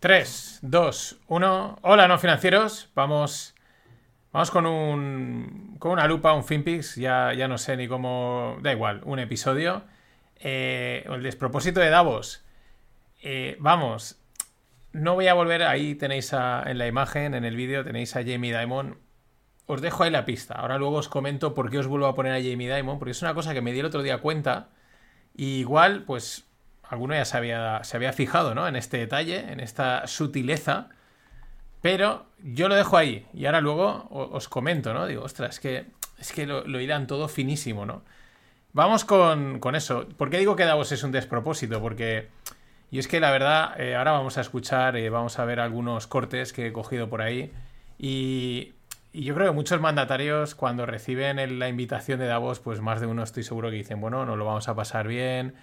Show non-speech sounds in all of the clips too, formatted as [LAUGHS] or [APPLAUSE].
3, 2, 1. Hola, no financieros. Vamos, vamos con un, con una lupa, un FinPix. Ya, ya no sé ni cómo. Da igual, un episodio. Eh, el despropósito de Davos. Eh, vamos, no voy a volver. Ahí tenéis en la imagen, en el vídeo, tenéis a Jamie Dimon. Os dejo ahí la pista. Ahora luego os comento por qué os vuelvo a poner a Jamie Dimon. Porque es una cosa que me di el otro día cuenta. Y igual, pues alguno ya se había, se había fijado, ¿no? En este detalle, en esta sutileza. Pero yo lo dejo ahí. Y ahora luego os comento, ¿no? Digo, ostras, es que, es que lo, irán todo finísimo, ¿no? Vamos con, eso. ¿Por qué digo que Davos es un despropósito? Porque. Y es que la verdad, eh, ahora vamos a escuchar, y vamos a ver algunos cortes que he cogido por ahí. Y, y yo creo que muchos mandatarios, cuando reciben la invitación de Davos, pues más de uno estoy seguro que dicen, bueno, nos lo vamos a pasar bien,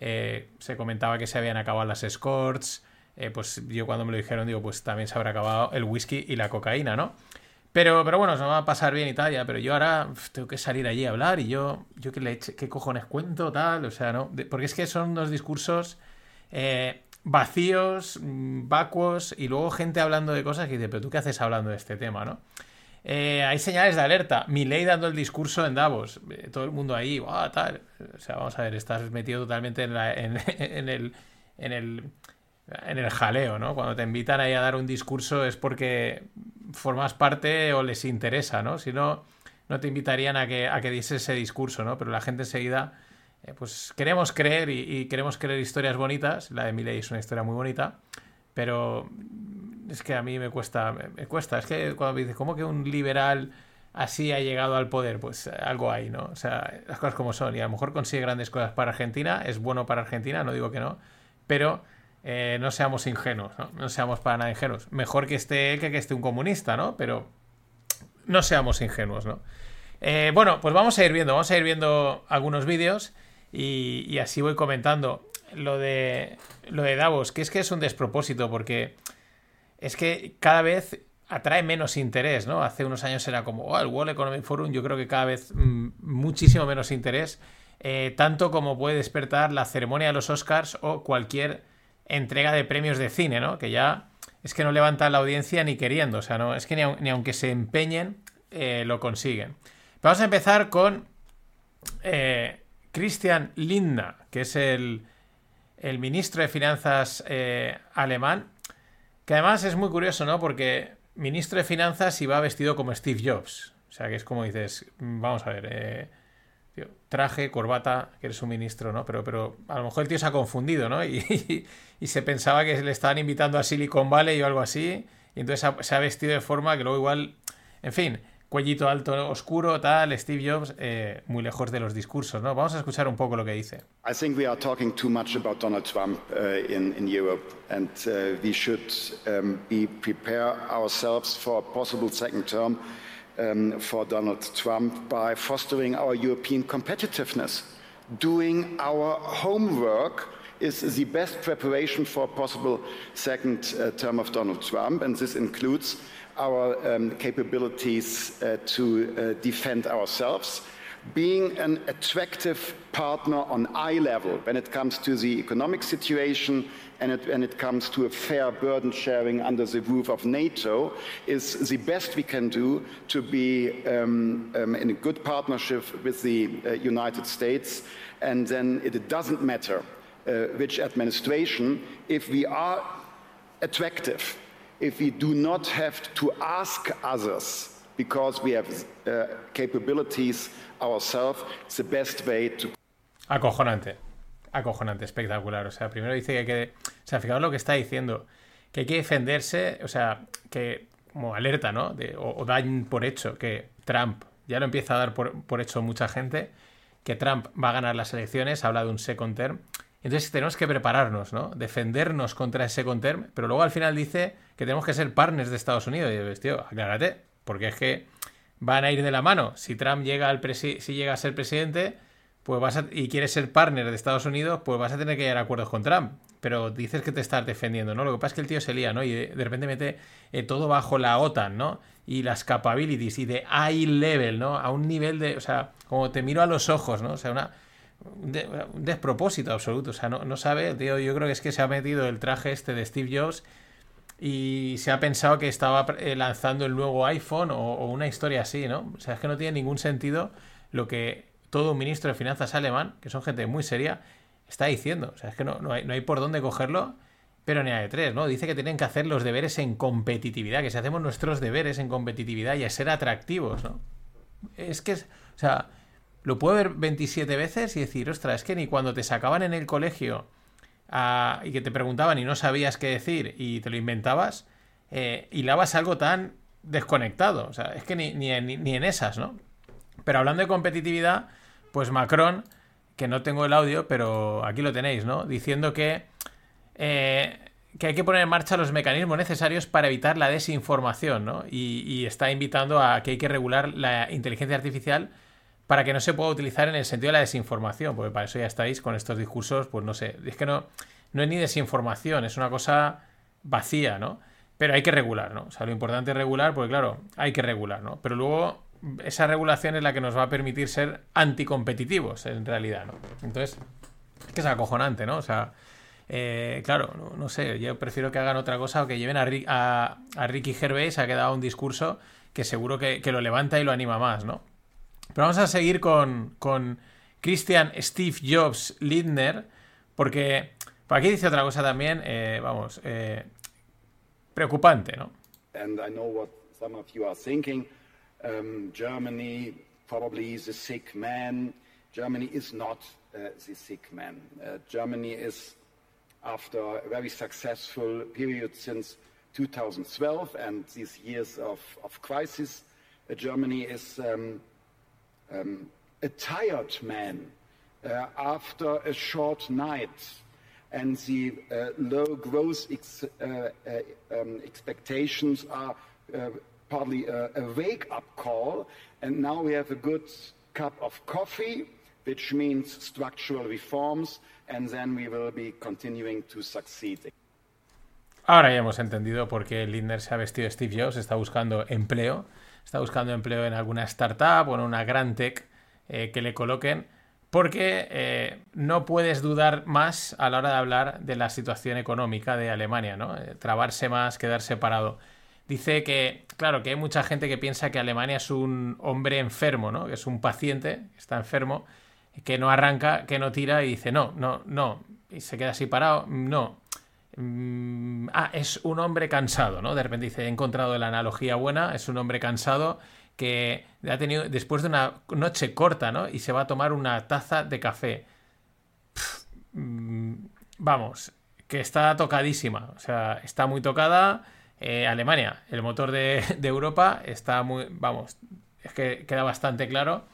eh, se comentaba que se habían acabado las escorts. Eh, pues yo cuando me lo dijeron, digo, pues también se habrá acabado el whisky y la cocaína, ¿no? Pero, pero bueno, se va a pasar bien y tal, ya, pero yo ahora tengo que salir allí a hablar y yo, yo qué, le, qué cojones cuento, tal, o sea, ¿no? porque es que son unos discursos eh, vacíos, mm, vacuos y luego gente hablando de cosas que dice, pero tú qué haces hablando de este tema, ¿no? Eh, hay señales de alerta. ley dando el discurso en Davos. Eh, todo el mundo ahí, tal. O sea, vamos a ver, estás metido totalmente [LAUGHS] en, el, en, el, en el jaleo, ¿no? Cuando te invitan ahí a dar un discurso es porque formas parte o les interesa, ¿no? Si no, no te invitarían a que, a que diese ese discurso, ¿no? Pero la gente enseguida, eh, pues queremos creer y, queremos creer historias bonitas. La de Miley es una historia muy bonita, pero es que a mí me cuesta, me, cuesta. Es que cuando me dices, ¿cómo que un liberal así ha llegado al poder? Pues algo hay, ¿no? O sea, las cosas como son. Y a lo mejor consigue grandes cosas para Argentina, es bueno para Argentina, no digo que no, pero eh, no seamos ingenuos, ¿no? No seamos para nada ingenuos. Mejor que esté él que que esté un comunista, ¿no? Pero no seamos ingenuos, ¿no? Eh, bueno, pues vamos a ir viendo, vamos a ir viendo algunos vídeos y, y así voy comentando lo de, lo de Davos, que es que es un despropósito porque es que cada vez atrae menos interés, ¿no? Hace unos años era como, oh, el World Economic Forum, yo creo que cada vez mm, muchísimo menos interés, eh, tanto como puede despertar la ceremonia de los Oscars o cualquier entrega de premios de cine, ¿no? Que ya es que no levanta la audiencia ni queriendo, o sea, no, es que ni, aunque se empeñen, eh, lo consiguen. Vamos a empezar con eh, Christian Lindner, que es el, el ministro de Finanzas alemán, que además es muy curioso, ¿no? Porque ministro de Finanzas y va vestido como Steve Jobs. O sea, que es como dices, vamos a ver, eh, traje, corbata, que eres un ministro, ¿no? Pero, pero a lo mejor el tío se ha confundido, ¿no? [LAUGHS] Y, y, se pensaba que le estaban invitando a Silicon Valley o algo así. Y entonces se ha vestido de forma que luego igual, en fin, cuellito alto oscuro, tal, Steve Jobs, eh, muy lejos de los discursos, ¿no? Vamos a escuchar un poco lo que dice. I think we are talking too much about Donald Trump uh, in, in Europe and uh, we should um, be prepare ourselves for a possible second term um, for Donald Trump by fostering our European competitiveness. Doing our homework is the best preparation for a possible second uh, term of Donald Trump and this includes our um, capabilities uh, to uh, defend ourselves, being an attractive partner on eye level when it comes to the economic situation and it, when it comes to a fair burden sharing under the roof of NATO is the best we can do to be um, um, in a good partnership with the uh, United States. And then it doesn't matter which administration, if we are attractive if we do not have to ask others because we have uh, capabilities ourselves, it's the best way to. Acojonante. Acojonante, espectacular. O sea, primero dice que hay que. O sea, fijaos lo que está diciendo. Que hay que defenderse, o sea, que como alerta, ¿no? De, o, dan por hecho que Trump, ya lo empieza a dar por, por hecho mucha gente, que Trump va a ganar las elecciones, habla de un second term. Entonces tenemos que prepararnos, ¿no? Defendernos contra ese second term, pero luego al final dice que tenemos que ser partners de Estados Unidos. Y dices, tío, aclárate, porque es que van a ir de la mano. Si Trump llega, al si llega a ser presidente pues vas y quieres ser partner de Estados Unidos, pues vas a tener que llegar a acuerdos con Trump. Pero dices que te estás defendiendo, ¿no? Lo que pasa es que el tío se lía, ¿no? Y de, repente mete eh, todo bajo la OTAN, ¿no? Y las capabilities y de high level, ¿no? A un nivel de, o sea, como te miro a los ojos, ¿no? O sea, una, un, despropósito absoluto. O sea, no, no sabe, tío, yo creo que es que se ha metido el traje este de Steve Jobs y se ha pensado que estaba eh, lanzando el nuevo iPhone o, una historia así, ¿no? O sea, es que no tiene ningún sentido lo que todo un ministro de finanzas alemán, que son gente muy seria, está diciendo. O sea, es que no, no, hay, no hay por dónde cogerlo, pero ni a de tres, ¿no? Dice que tienen que hacer los deberes en competitividad, que si hacemos nuestros deberes en competitividad y a ser atractivos, ¿no? Es que, o sea, lo puedo ver 27 veces y decir, ostras, es que ni cuando te sacaban en el colegio y que te preguntaban y no sabías qué decir y te lo inventabas, eh, hilabas algo tan desconectado. O sea, es que ni, ni, ni, en esas, ¿no? Pero hablando de competitividad, pues Macron, que no tengo el audio, pero aquí lo tenéis, ¿no? Diciendo que, eh, que hay que poner en marcha los mecanismos necesarios para evitar la desinformación, ¿no? Y está invitando a que hay que regular la inteligencia artificial para que no se pueda utilizar en el sentido de la desinformación, porque para eso ya estáis con estos discursos, pues no sé, es que no, no es ni desinformación, es una cosa vacía, ¿no? Pero hay que regular, ¿no? O sea, lo importante es regular, porque claro, hay que regular, ¿no? Pero luego esa regulación es la que nos va a permitir ser anticompetitivos, en realidad, ¿no? Entonces, es que es acojonante, ¿no? O sea, eh, claro, no, sé, yo prefiero que hagan otra cosa o que lleven a, a, Ricky Gervais, ha quedado un discurso que seguro que, que, lo levanta y lo anima más, ¿no? Pero vamos a seguir con, con Christian Steve Jobs Lindner, porque por aquí dice otra cosa también, eh, vamos, eh, preocupante, ¿no? And I know what some of you are thinking. Um, Germany probably is a sick man. Germany is not uh, the sick man. Uh, Germany is, after a very successful period since 2012 and these years of, of crisis, uh, Germany is um, um, a tired man uh, after a short night and the uh, low growth ex uh, uh um, expectations are uh, partly a, a wake-up call. And now we have a good cup of coffee, which means structural reforms, and then we will be continuing to succeed. Ahora ya hemos entendido por qué Lindner se ha vestido Steve Jobs, está buscando empleo está buscando empleo en alguna startup o en una gran tech eh, que le coloquen, porque eh, no puedes dudar más a la hora de hablar de la situación económica de Alemania, ¿no? Eh, trabarse más, quedar separado. Dice que, claro, que hay mucha gente que piensa que Alemania es un hombre enfermo, ¿no? Que es un paciente, está enfermo, que no arranca, que no tira y dice, no, no, no, y se queda así parado, no. Mm, ah, es un hombre cansado, ¿no? De repente dice, he encontrado la analogía buena, es un hombre cansado que ha tenido, después de una noche corta, ¿no? Y se va a tomar una taza de café. Mm, vamos, que está tocadísima, o sea, está muy tocada. Eh, Alemania, el motor de, Europa, está muy, vamos, es que queda bastante claro.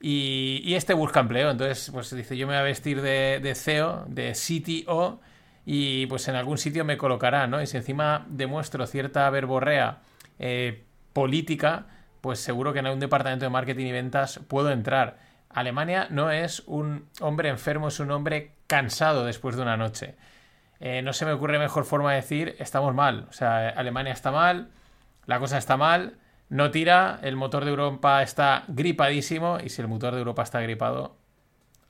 Y, este busca empleo, entonces, pues dice, yo me voy a vestir de, de CEO, de CTO, y pues en algún sitio me colocará, ¿no? Y si encima demuestro cierta verborrea eh, política, pues seguro que en algún departamento de marketing y ventas puedo entrar. Alemania no es un hombre enfermo, es un hombre cansado después de una noche. Eh, no se me ocurre mejor forma de decir estamos mal. O sea, Alemania está mal, la cosa está mal, no tira, el motor de Europa está gripadísimo y si el motor de Europa está gripado,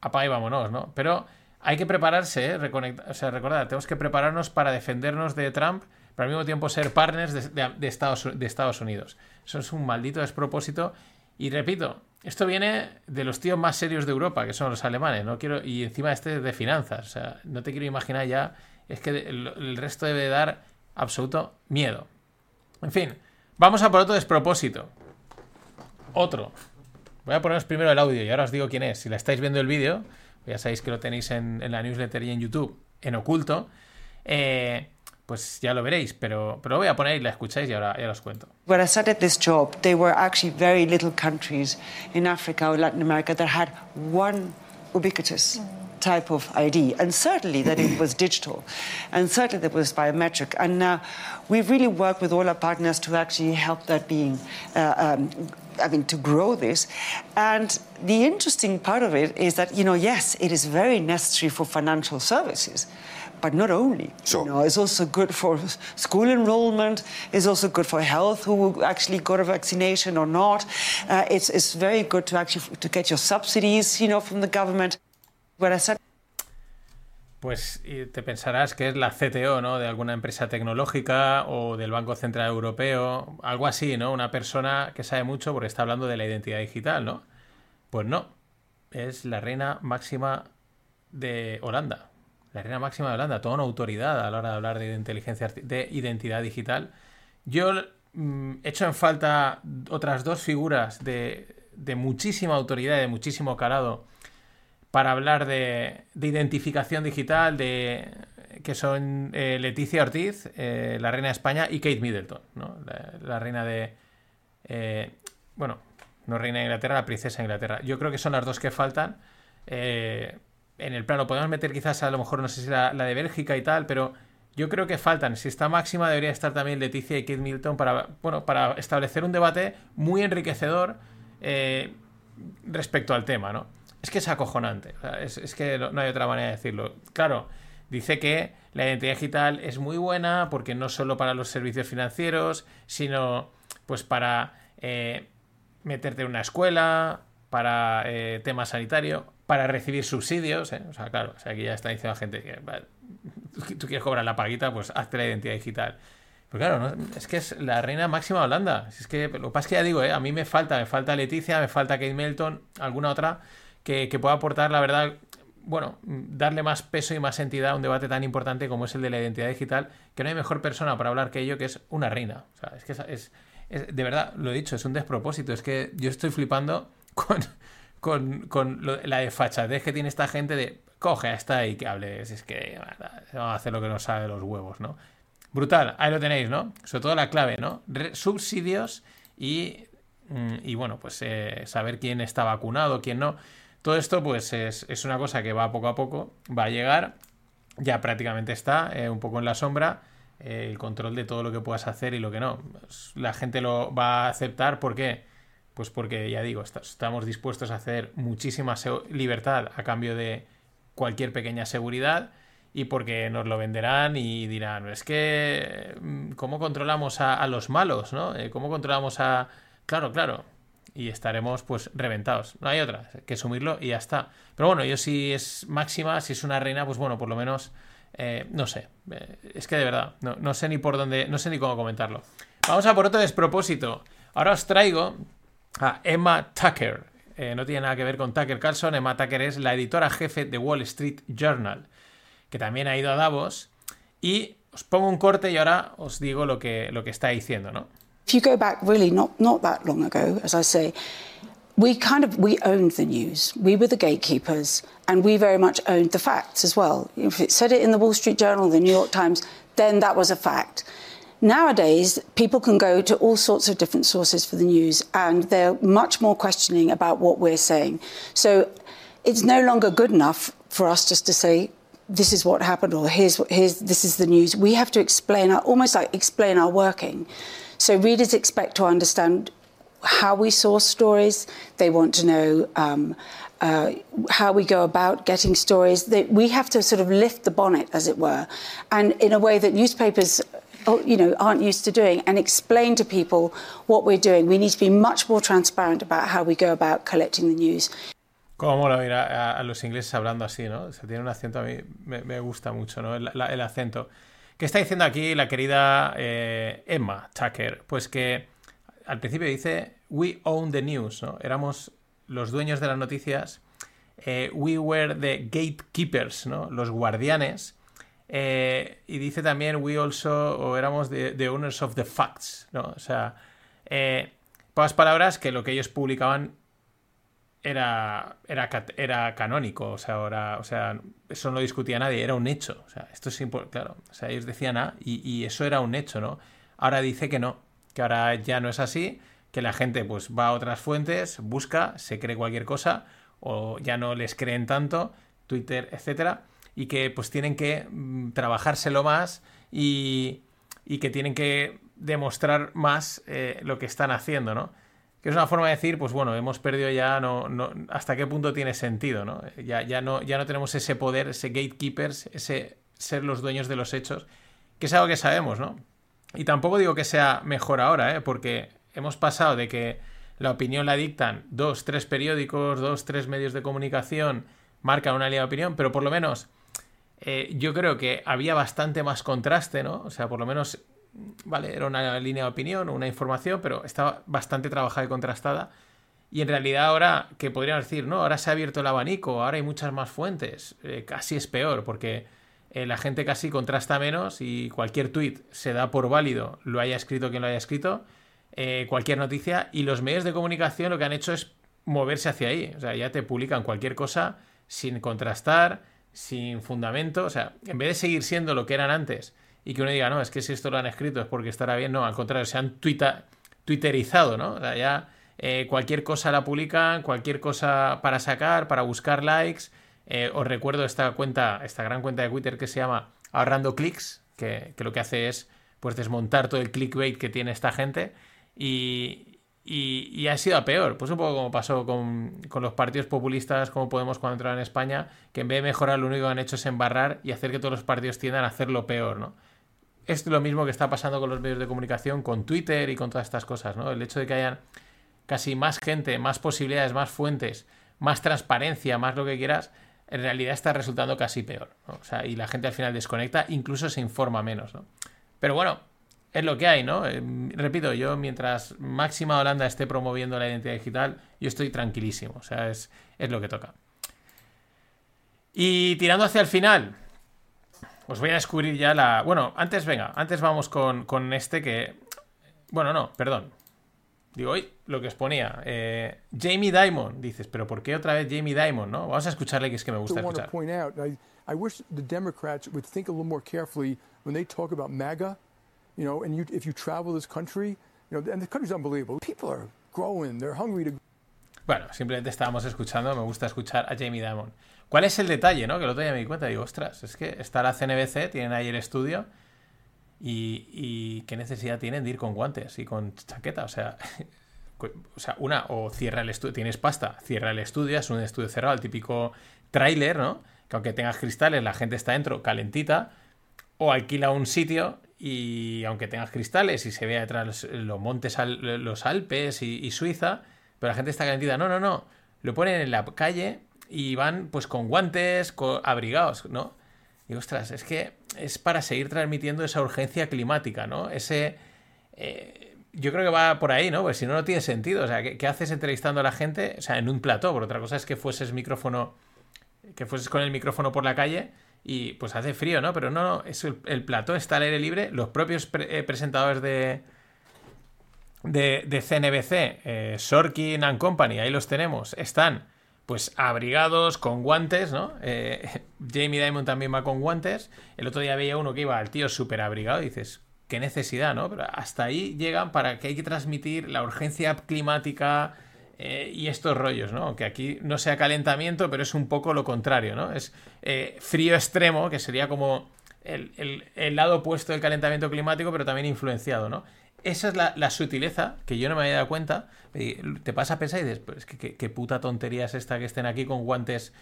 apaga y vámonos, ¿no? Pero hay que prepararse, ¿eh? o sea, recordad, tenemos que prepararnos para defendernos de Trump, pero al mismo tiempo ser partners de, Estados, Unidos. Eso es un maldito despropósito. Y repito, esto viene de los tíos más serios de Europa, que son los alemanes. No quiero, y encima este de finanzas. O sea, no te quiero imaginar ya. Es que el, resto debe dar absoluto miedo. En fin, vamos a por otro despropósito. Otro. Voy a poneros primero el audio y ahora os digo quién es. Si la estáis viendo el vídeo, ya sabéis que lo tenéis en, en la newsletter y en YouTube, en oculto, eh, pues ya lo veréis, pero, pero lo voy a poner y la escucháis y ahora ya os cuento. When I started this job, there were actually very little countries in Africa or Latin America that had one ubiquitous type of ID, and certainly that it was digital, and certainly that was biometric. And uh, we've really worked with all our partners to actually help that being uh, um, I mean, to grow this. And the interesting part of it is that, you know, yes, it is very necessary for financial services, but not only. Sure. You know, it's also good for school enrollment. It's also good for health, who actually got a vaccination or not. Uh, it's, it's very good to actually to get your subsidies, you know, from the government. Pues te pensarás que es la CTO, ¿no? De alguna empresa tecnológica o del Banco Central Europeo, algo así, ¿no? Una persona que sabe mucho porque está hablando de la identidad digital, ¿no? Pues no, es la reina máxima de Holanda. La reina máxima de Holanda, toda una autoridad a la hora de hablar de inteligencia de identidad digital. Yo mm, he hecho en falta otras dos figuras de, de muchísima autoridad y de muchísimo calado para hablar de, identificación digital, de que son eh, Leticia Ortiz, eh, la reina de España, y Kate Middleton, la, reina de... Eh, bueno, no reina de Inglaterra, la princesa de Inglaterra. Yo creo que son las dos que faltan. en el plano podemos meter quizás a lo mejor, no sé si la, la, de Bélgica y tal, pero yo creo que faltan. Si está máxima, debería estar también Leticia y Kate Middleton para, bueno, para establecer un debate muy enriquecedor respecto al tema, ¿no? Es que es acojonante. es, que no hay otra manera de decirlo. Claro, dice que la identidad digital es muy buena porque no solo para los servicios financieros, sino pues para eh, meterte en una escuela, para eh, tema sanitario, para recibir subsidios. ¿eh? O sea, claro, o sea, aquí ya está diciendo la gente que tú quieres cobrar la paguita, pues hazte la identidad digital. Pero claro, es que es la reina máxima de Holanda. Es que lo que pasa es que ya digo, a mí me falta, me falta Leticia, me falta Kate Melton, alguna otra que, pueda aportar, la verdad, bueno, darle más peso y más entidad a un debate tan importante como es el de la identidad digital, que no hay mejor persona para hablar que ello, que es una reina. O sea, es que es, de verdad, lo he dicho, es un despropósito. Es que yo estoy flipando [LAUGHS] con, con, la desfachatez que tiene esta gente de coge a esta y que hables. Es que vamos a hacer lo que nos sabe de los huevos, ¿no? Brutal, ahí lo tenéis, ¿no? Sobre todo la clave, ¿no? subsidios y, mm, y bueno, pues eh, saber quién está vacunado, quién no. Todo esto, pues, es, una cosa que va poco a poco, va a llegar, ya prácticamente está, eh, un poco en la sombra, eh, el control de todo lo que puedas hacer y lo que no. Pues, la gente lo va a aceptar, ¿por qué? Pues porque, ya digo, estamos dispuestos a hacer muchísima libertad a cambio de cualquier pequeña seguridad y porque nos lo venderán y dirán, es que, mm, ¿cómo controlamos a, a los malos? ¿no? Eh, ¿Cómo controlamos a... Claro, claro, y estaremos pues reventados. No hay otra, que asumirlo y ya está. Pero bueno, yo si es máxima, si es una reina, pues bueno, por lo menos, eh, no sé. Eh, es que de verdad, no, sé ni por dónde, no sé ni cómo comentarlo. Vamos a por otro despropósito. Ahora os traigo a Emma Tucker. Eh, no tiene nada que ver con Tucker Carlson. Emma Tucker es la editora jefe de Wall Street Journal, que también ha ido a Davos. Y os pongo un corte y ahora os digo lo que, lo que está diciendo, ¿no? If you go back really not, not that long ago, as I say, we kind of we owned the news. We were the gatekeepers, and we very much owned the facts as well. If it said it in the Wall Street Journal, the New York Times, then that was a fact. Nowadays, people can go to all sorts of different sources for the news, and they're much more questioning about what we're saying. So it's no longer good enough for us just to say, this is what happened, or here's, here's this is the news. We have to explain our, almost like explain our working. So readers expect to understand how we source stories. They want to know um, uh, how we go about getting stories. They, we have to sort of lift the bonnet, as it were, and in a way that newspapers. Oh, you know, aren't used to doing, and explain to people what we're doing. We need to be much more transparent about how we go about collecting the news. Cómo mola oír a, a, los ingleses hablando así, ¿no? Se tiene un acento a mí, me, me gusta mucho, ¿no? El, la, el acento. ¿Qué está diciendo aquí la querida eh, Emma Tucker? Pues que al principio dice, we own the news, ¿no? Éramos los dueños de las noticias, eh, we were the gatekeepers, ¿no? Los guardianes. Eh, y dice también, we also, o éramos the, owners of the facts, ¿no? O sea, pocas palabras que lo que ellos publicaban era, era, era canónico, o sea, ahora, o sea, eso no lo discutía nadie, era un hecho. O sea, esto es importante, claro. O sea, ellos decían A y, eso era un hecho, ¿no? Ahora dice que no, que ahora ya no es así, que la gente pues va a otras fuentes, busca, se cree cualquier cosa, o ya no les creen tanto, Twitter, etcétera, y que pues tienen que mm, trabajárselo más y, y, que tienen que demostrar más eh, lo que están haciendo, ¿no? Que es una forma de decir, pues bueno, hemos perdido ya no, no hasta qué punto tiene sentido, ¿no? Ya, ya ¿no? ya no tenemos ese poder, ese gatekeepers, ese ser los dueños de los hechos, que es algo que sabemos, ¿no? Y tampoco digo que sea mejor ahora, ¿eh? Porque hemos pasado de que la opinión la dictan dos, tres periódicos, dos, tres medios de comunicación, marcan una línea de opinión, pero por lo menos eh, yo creo que había bastante más contraste, ¿no? O sea, por lo menos, vale, era una línea de opinión, una información, pero estaba bastante trabajada y contrastada. Y en realidad ahora, que podrían decir, no, ahora se ha abierto el abanico, ahora hay muchas más fuentes, eh, casi es peor, porque eh, la gente casi contrasta menos y cualquier tweet se da por válido, lo haya escrito quien lo haya escrito, cualquier noticia, y los medios de comunicación lo que han hecho es moverse hacia ahí, o sea, ya te publican cualquier cosa sin contrastar, sin fundamento. O sea, en vez de seguir siendo lo que eran antes y que uno diga, no, es que si esto lo han escrito es porque estará bien, no, al contrario, se han twitterizado, ¿no? O sea, ya eh, cualquier cosa la publican, cualquier cosa para sacar, para buscar likes. Eh, os recuerdo esta cuenta, esta gran cuenta de Twitter que se llama Ahorrando Clics, que, que lo que hace es pues desmontar todo el clickbait que tiene esta gente. Y, y, ha sido a peor. Pues un poco como pasó con, los partidos populistas, como Podemos cuando entraron en España, que en vez de mejorar lo único que han hecho es embarrar y hacer que todos los partidos tiendan a hacerlo peor, ¿no? Es lo mismo que está pasando con los medios de comunicación, con Twitter y con todas estas cosas, ¿no? El hecho de que hayan casi más gente, más posibilidades, más fuentes, más transparencia, más lo que quieras, en realidad está resultando casi peor. O sea, y la gente al final desconecta, incluso se informa menos, ¿no? Pero bueno, es lo que hay, ¿no? Eh, repito, yo mientras Máxima Holanda esté promoviendo la identidad digital, yo estoy tranquilísimo, o sea, es, lo que toca. Y tirando hacia el final, os voy a descubrir ya la... Bueno, antes, venga, antes vamos con, este que... Bueno, no, perdón. Digo, hoy lo que os ponía. Eh, Jamie Dimon, dices, pero ¿por qué otra vez Jamie Dimon, no? Vamos a escucharle que es que me gusta escuchar. I wish the Democrats would think a little more carefully when they talk about MAGA you know, and you, if you travel this country, you know, and the country's unbelievable. People are growing, they're hungry to... Bueno, simplemente estábamos escuchando, me gusta escuchar a Jamie Dimon. ¿Cuál es el detalle, no? Que lo otro día me di cuenta, digo, ostras, es que está la CNBC, tienen ahí el estudio y, y qué necesidad tienen de ir con guantes y con chaqueta, o sea... [LAUGHS] O sea, una, o cierra el estudio, tienes pasta, cierra el estudio, es un estudio cerrado, el típico tráiler, ¿no? Que aunque tengas cristales, la gente está dentro calentita, o alquila un sitio y aunque tengas cristales y se vea detrás los, montes, los Alpes y, Suiza, pero la gente está calentita. No, no, no. Lo ponen en la calle y van pues con guantes, abrigados, ¿no? Y ostras, es que es para seguir transmitiendo esa urgencia climática, ¿no? Ese... Eh, yo creo que va por ahí, ¿no? Pues si no, no tiene sentido. O sea, ¿qué, ¿qué, haces entrevistando a la gente? O sea, en un plató, por otra cosa es que fueses micrófono... Que fueses con el micrófono por la calle y pues hace frío, ¿no? Pero no, no, es el, plató está al aire libre. Los propios eh, presentadores de, de, CNBC, eh, Sorkin and Company, ahí los tenemos, están pues abrigados con guantes, ¿no? Eh, [LAUGHS] Jamie Dimon también va con guantes. El otro día veía uno que iba al tío súper abrigado y dices, qué necesidad, ¿no? Pero hasta ahí llegan para que hay que transmitir la urgencia climática eh, y estos rollos, ¿no? Que aquí no sea calentamiento, pero es un poco lo contrario, ¿no? Es eh, frío extremo, que sería como el, lado opuesto del calentamiento climático, pero también influenciado, ¿no? Esa es la, sutileza que yo no me había dado cuenta. Te pasa a pensar y dices, pues ¿qué, qué, puta tontería es esta que estén aquí con guantes.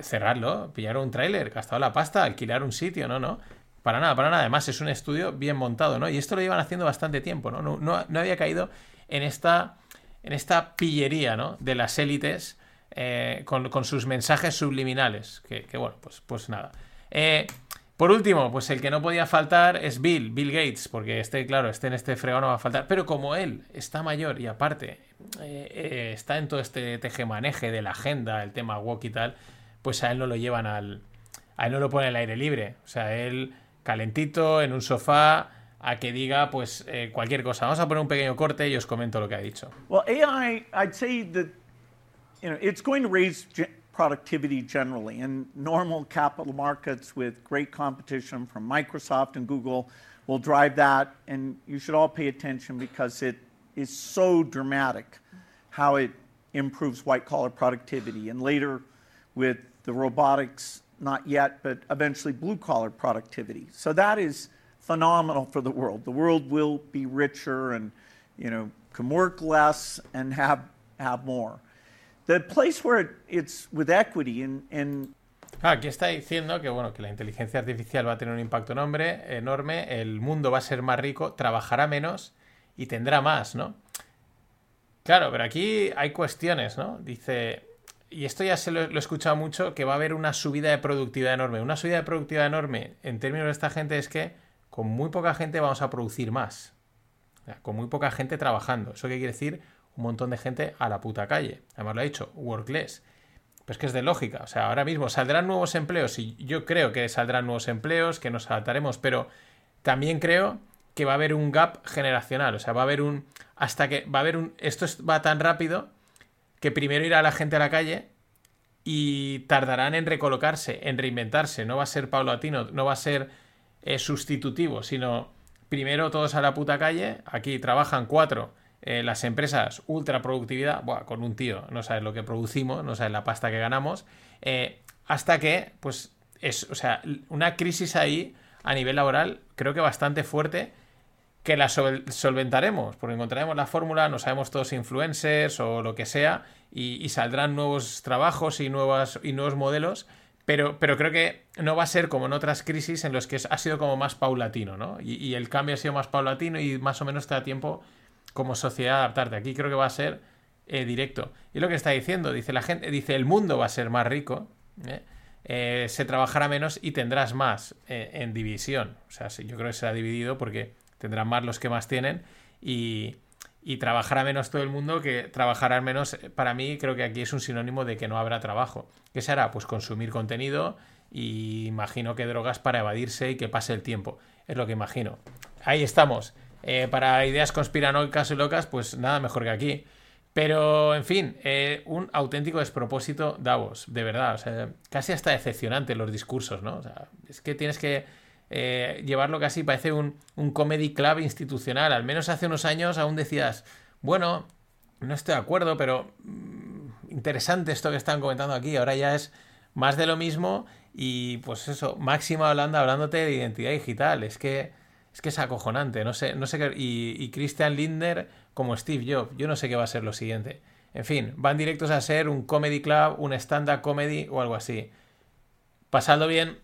Cerrarlo, pillar un tráiler, gastado la pasta, alquilar un sitio, no, no. Para nada, para nada. Además, es un estudio bien montado, ¿no? Y esto lo llevan haciendo bastante tiempo, ¿no? No, no, había caído en esta en esta pillería ¿no? de las élites eh, con, sus mensajes subliminales. Que, bueno, pues, pues nada. Eh, por último, pues el que no podía faltar es Bill, Bill Gates, porque este, claro, este en este fregado no va a faltar. Pero como él está mayor y aparte eh, está en todo este tejemaneje de la agenda, el tema walk y tal, pues a él no lo llevan al. A él no lo pone al aire libre. O sea, él calentito, en un sofá, a que diga pues eh, cualquier cosa. Vamos a poner un pequeño corte y os comento lo que ha dicho. Well, AI, I'd say that you know it's going to raise productivity generally in normal capital markets with great competition from Microsoft and Google will drive that and you should all pay attention because it is so dramatic how it improves white collar productivity and later with the robotics not yet but eventually blue collar productivity. So that is phenomenal for the world. The world will be richer and, you know, can work less and have, have more. The place where it, it's with equity and, Ah, aquí está diciendo que bueno que la inteligencia artificial va a tener un impacto enorme, enorme, el mundo va a ser más rico, trabajará menos y tendrá más, ¿no? Claro, pero aquí hay cuestiones, ¿no? Dice, y esto ya se lo, he escuchado mucho, que va a haber una subida de productividad enorme. Una subida de productividad enorme en términos de esta gente es que con muy poca gente vamos a producir más. Con muy poca gente trabajando. ¿Eso qué quiere decir? Un montón de gente a la puta calle. Además lo ha dicho, workless. Pues que es de lógica. O sea, ahora mismo saldrán nuevos empleos y yo creo que saldrán nuevos empleos, que nos adaptaremos, pero también creo que va a haber un gap generacional. O sea, va a haber un. Hasta que. Va a haber un. Esto va tan rápido que primero irá la gente a la calle y tardarán en recolocarse, en reinventarse. No va a ser paulatino, no va a ser eh, sustitutivo, sino primero todos a la puta calle. Aquí trabajan cuatro. Eh, las empresas ultra productividad, buah, con un tío, no sabes lo que producimos, no sabes la pasta que ganamos, eh, hasta que, pues, es, o sea, una crisis ahí a nivel laboral creo que bastante fuerte que la sol solventaremos, porque encontraremos la fórmula, no sabemos todos influencers o lo que sea, y, y saldrán nuevos trabajos y, nuevas, y nuevos modelos, pero, pero, creo que no va a ser como en otras crisis en los que ha sido como más paulatino, ¿no? Y, y, el cambio ha sido más paulatino y más o menos te da tiempo como sociedad adaptarte. Aquí creo que va a ser eh, directo. Y lo que está diciendo, dice la gente, dice el mundo va a ser más rico, ¿eh? Eh, se trabajará menos y tendrás más en división. O sea, yo creo que será dividido porque tendrán más los que más tienen y, y trabajará menos todo el mundo que trabajará menos. Para mí creo que aquí es un sinónimo de que no habrá trabajo. ¿Qué se hará? Pues consumir contenido y imagino que drogas para evadirse y que pase el tiempo. Es lo que imagino. Ahí estamos. Eh, para ideas conspiranoicas y locas, pues nada mejor que aquí. Pero, en fin, eh, un auténtico despropósito Davos, de verdad. O sea, casi hasta decepcionante los discursos, ¿no? O sea, es que tienes que eh, llevarlo casi, parece un, comedy club institucional. Al menos hace unos años aún decías, bueno, no estoy de acuerdo, pero mmm, interesante esto que están comentando aquí. Ahora ya es más de lo mismo y, pues eso, máximo hablando, hablándote de identidad digital. Es que es que es acojonante, no sé, no sé qué. Y, Christian Lindner como Steve Jobs, yo no sé qué va a ser lo siguiente. En fin, van directos a ser un comedy club, un stand-up comedy o algo así. Pasando bien,